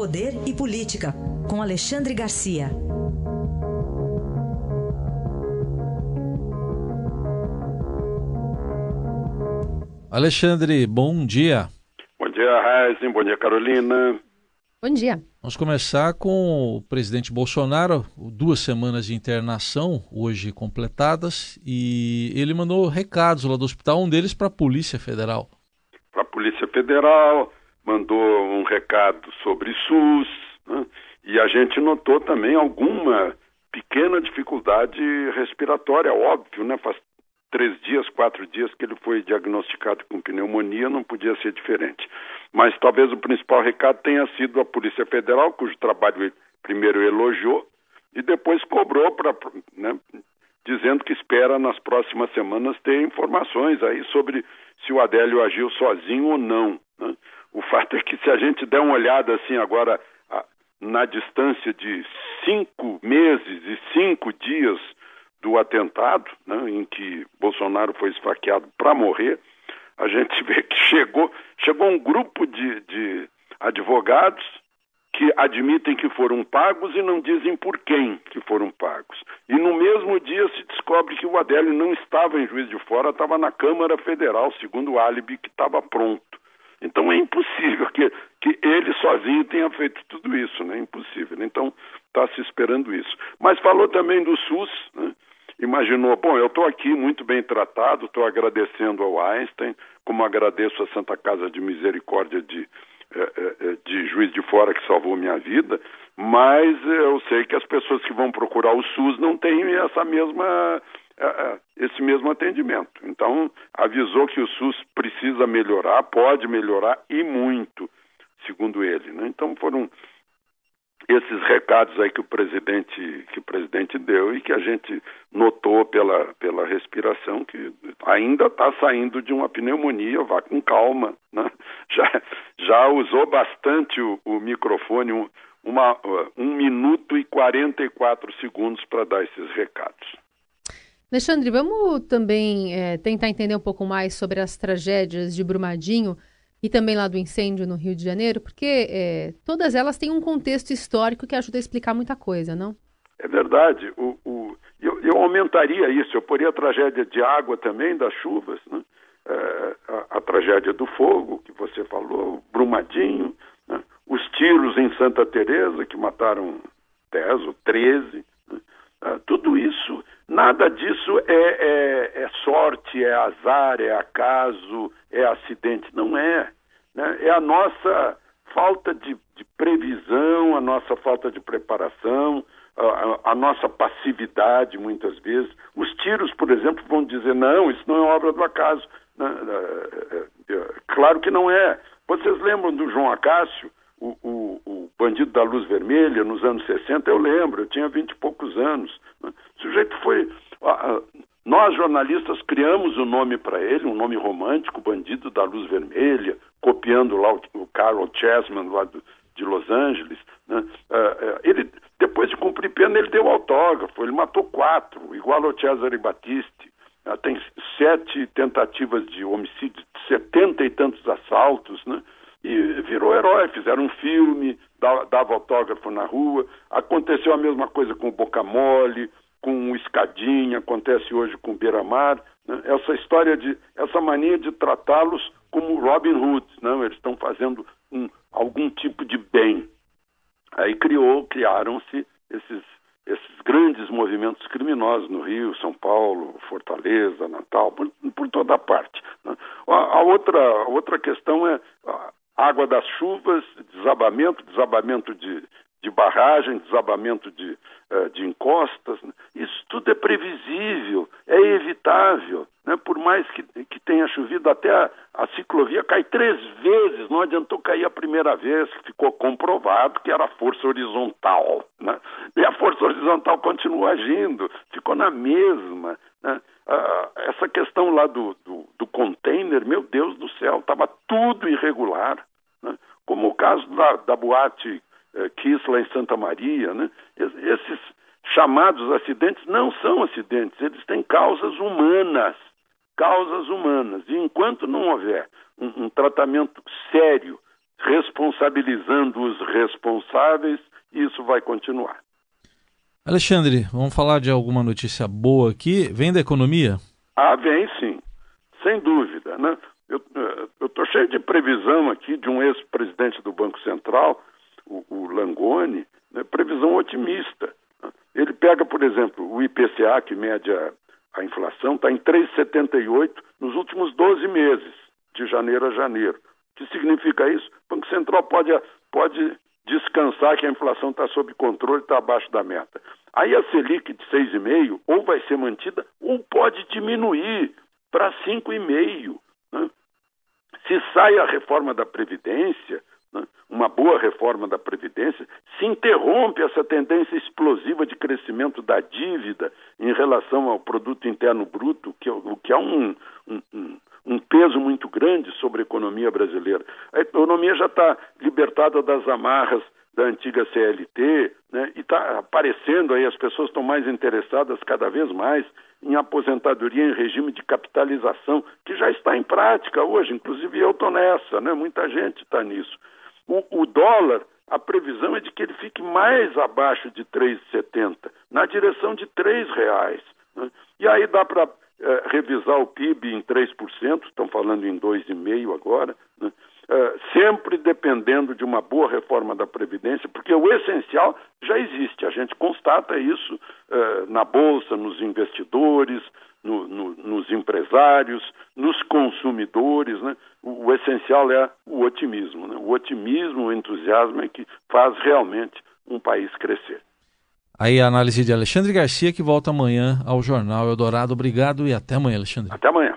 Poder e Política, com Alexandre Garcia. Alexandre, bom dia. Bom dia, Raíssen. Bom dia, Carolina. Bom dia. Vamos começar com o presidente Bolsonaro, duas semanas de internação hoje completadas, e ele mandou recados lá do hospital, um deles para a Polícia Federal. Para a Polícia Federal, mandou um recado sobre SUS, né? e a gente notou também alguma pequena dificuldade respiratória, óbvio, né? Faz três dias, quatro dias que ele foi diagnosticado com pneumonia, não podia ser diferente. Mas talvez o principal recado tenha sido a Polícia Federal, cujo trabalho ele primeiro elogiou e depois cobrou para, né, dizendo que espera nas próximas semanas ter informações aí sobre se o Adélio agiu sozinho ou não. O fato é que se a gente der uma olhada assim agora na distância de cinco meses e cinco dias do atentado, né, em que Bolsonaro foi esfaqueado para morrer, a gente vê que chegou, chegou um grupo de, de advogados que admitem que foram pagos e não dizem por quem que foram pagos. E no mesmo dia se descobre que o Adélio não estava em Juiz de Fora, estava na Câmara Federal, segundo o álibi que estava pronto. Então é impossível que, que ele sozinho tenha feito tudo isso, né? Impossível. Então está se esperando isso. Mas falou também do SUS, né? imaginou, bom, eu estou aqui muito bem tratado, estou agradecendo ao Einstein, como agradeço a Santa Casa de Misericórdia de, eh, eh, eh, de Juiz de Fora que salvou minha vida, mas eu sei que as pessoas que vão procurar o SUS não têm essa mesma esse mesmo atendimento. Então, avisou que o SUS precisa melhorar, pode melhorar e muito, segundo ele. Né? Então, foram esses recados aí que o presidente que o presidente deu e que a gente notou pela, pela respiração que ainda está saindo de uma pneumonia, vá com calma, né? já, já usou bastante o, o microfone, um, uma, um minuto e 44 segundos para dar esses recados. Alexandre, vamos também é, tentar entender um pouco mais sobre as tragédias de Brumadinho e também lá do incêndio no Rio de Janeiro, porque é, todas elas têm um contexto histórico que ajuda a explicar muita coisa, não? É verdade. O, o, eu, eu, aumentaria isso, eu poria a tragédia de água também, das chuvas, né? é, a, a, tragédia do fogo, que você falou, Brumadinho, né? os tiros em Santa Teresa que mataram 10 ou 13, né? é, tudo isso, nada disso é, é, é sorte, é azar, é acaso, é acidente. Não é. Né? É a nossa falta de, de, previsão, a nossa falta de preparação, a, a, nossa passividade, muitas vezes. Os tiros, por exemplo, vão dizer: não, isso não é obra do acaso. Né? É, é, é, claro que não é. Vocês lembram do João Acácio, o, o, o, bandido da luz vermelha, nos anos 60? Eu lembro, eu tinha vinte e poucos anos. Né? O sujeito foi. Nós, jornalistas, criamos o um nome para ele, um nome romântico, Bandido da Luz Vermelha, copiando lá o, o Carol Chessman, lá do, de Los Angeles. Né? Uh, ele, depois de cumprir pena, ele deu autógrafo, ele matou quatro, igual ao Cesare Battisti. Uh, tem sete tentativas de homicídio, setenta e tantos assaltos, né? E virou herói, fizeram um filme, dava autógrafo na rua. Aconteceu a mesma coisa com o Boca Mole, com o Escadinha, acontece hoje com o Beira-Mar, né? essa história de, essa mania de tratá-los como Robin Hood, não? eles estão fazendo um, algum tipo de bem. Aí criou, criaram-se esses, esses grandes movimentos criminosos no Rio, São Paulo, Fortaleza, Natal, por, por toda parte. Né? A, a, outra, a outra questão é água das chuvas, desabamento, desabamento de, de barragem, desabamento de, uh, de encostas. Né? Isso tudo é previsível, é evitável. Né? Por mais que, que tenha chovido, até a, a, ciclovia cai três vezes, não adiantou cair a primeira vez, ficou comprovado que era força horizontal. Né? E a força horizontal continua agindo, ficou na mesma. Né? Uh, essa questão lá do, do, do container, meu Deus do céu, estava tudo irregular. Como o caso da, da boate eh, Kiss lá em Santa Maria, né? Esses chamados acidentes não são acidentes, eles têm causas humanas, causas humanas. E enquanto não houver um, um tratamento sério, responsabilizando os responsáveis, isso vai continuar. Alexandre, vamos falar de alguma notícia boa aqui. Vem da economia? Ah, vem sem dúvida. Né? Eu estou cheio de previsão aqui de um ex-presidente do Banco Central, o, o Langoni, né? previsão otimista. Né? Ele pega, por exemplo, o IPCA, que mede a, a inflação, está em 3,78 nos últimos 12 meses, de janeiro a janeiro. O que significa isso? O Banco Central pode, pode descansar que a inflação está sob controle, está abaixo da meta. Aí a Selic de 6,5% ou vai ser mantida ou pode diminuir para 5,5%. Né? Se sai a reforma da Previdência, né? uma boa reforma da Previdência, se interrompe essa tendência explosiva de crescimento da dívida em relação ao produto interno bruto, que, é o que é um, um, um um peso muito grande sobre a economia brasileira. A economia já está libertada das amarras da antiga CLT, aparecendo aí, as pessoas estão mais interessadas cada vez mais em aposentadoria em regime de capitalização, que já está em prática hoje, inclusive eu estou nessa, né, muita gente está nisso. O, o dólar, a previsão é de que ele fique mais abaixo de 3,70, na direção de R$ reais. Né? E aí dá para é, revisar o PIB em 3%, estão falando em 2,5% agora, né? É, sempre dependendo de uma boa reforma da Previdência, porque o essencial já existe, a gente constata isso é, na Bolsa, nos investidores, no, no, nos empresários, nos consumidores. Né? O, o, essencial é o otimismo. Né? O otimismo, o entusiasmo é que faz realmente um país crescer. Aí a análise de Alexandre Garcia, que volta amanhã ao Jornal Eldorado. Obrigado e até amanhã, Alexandre. Até amanhã.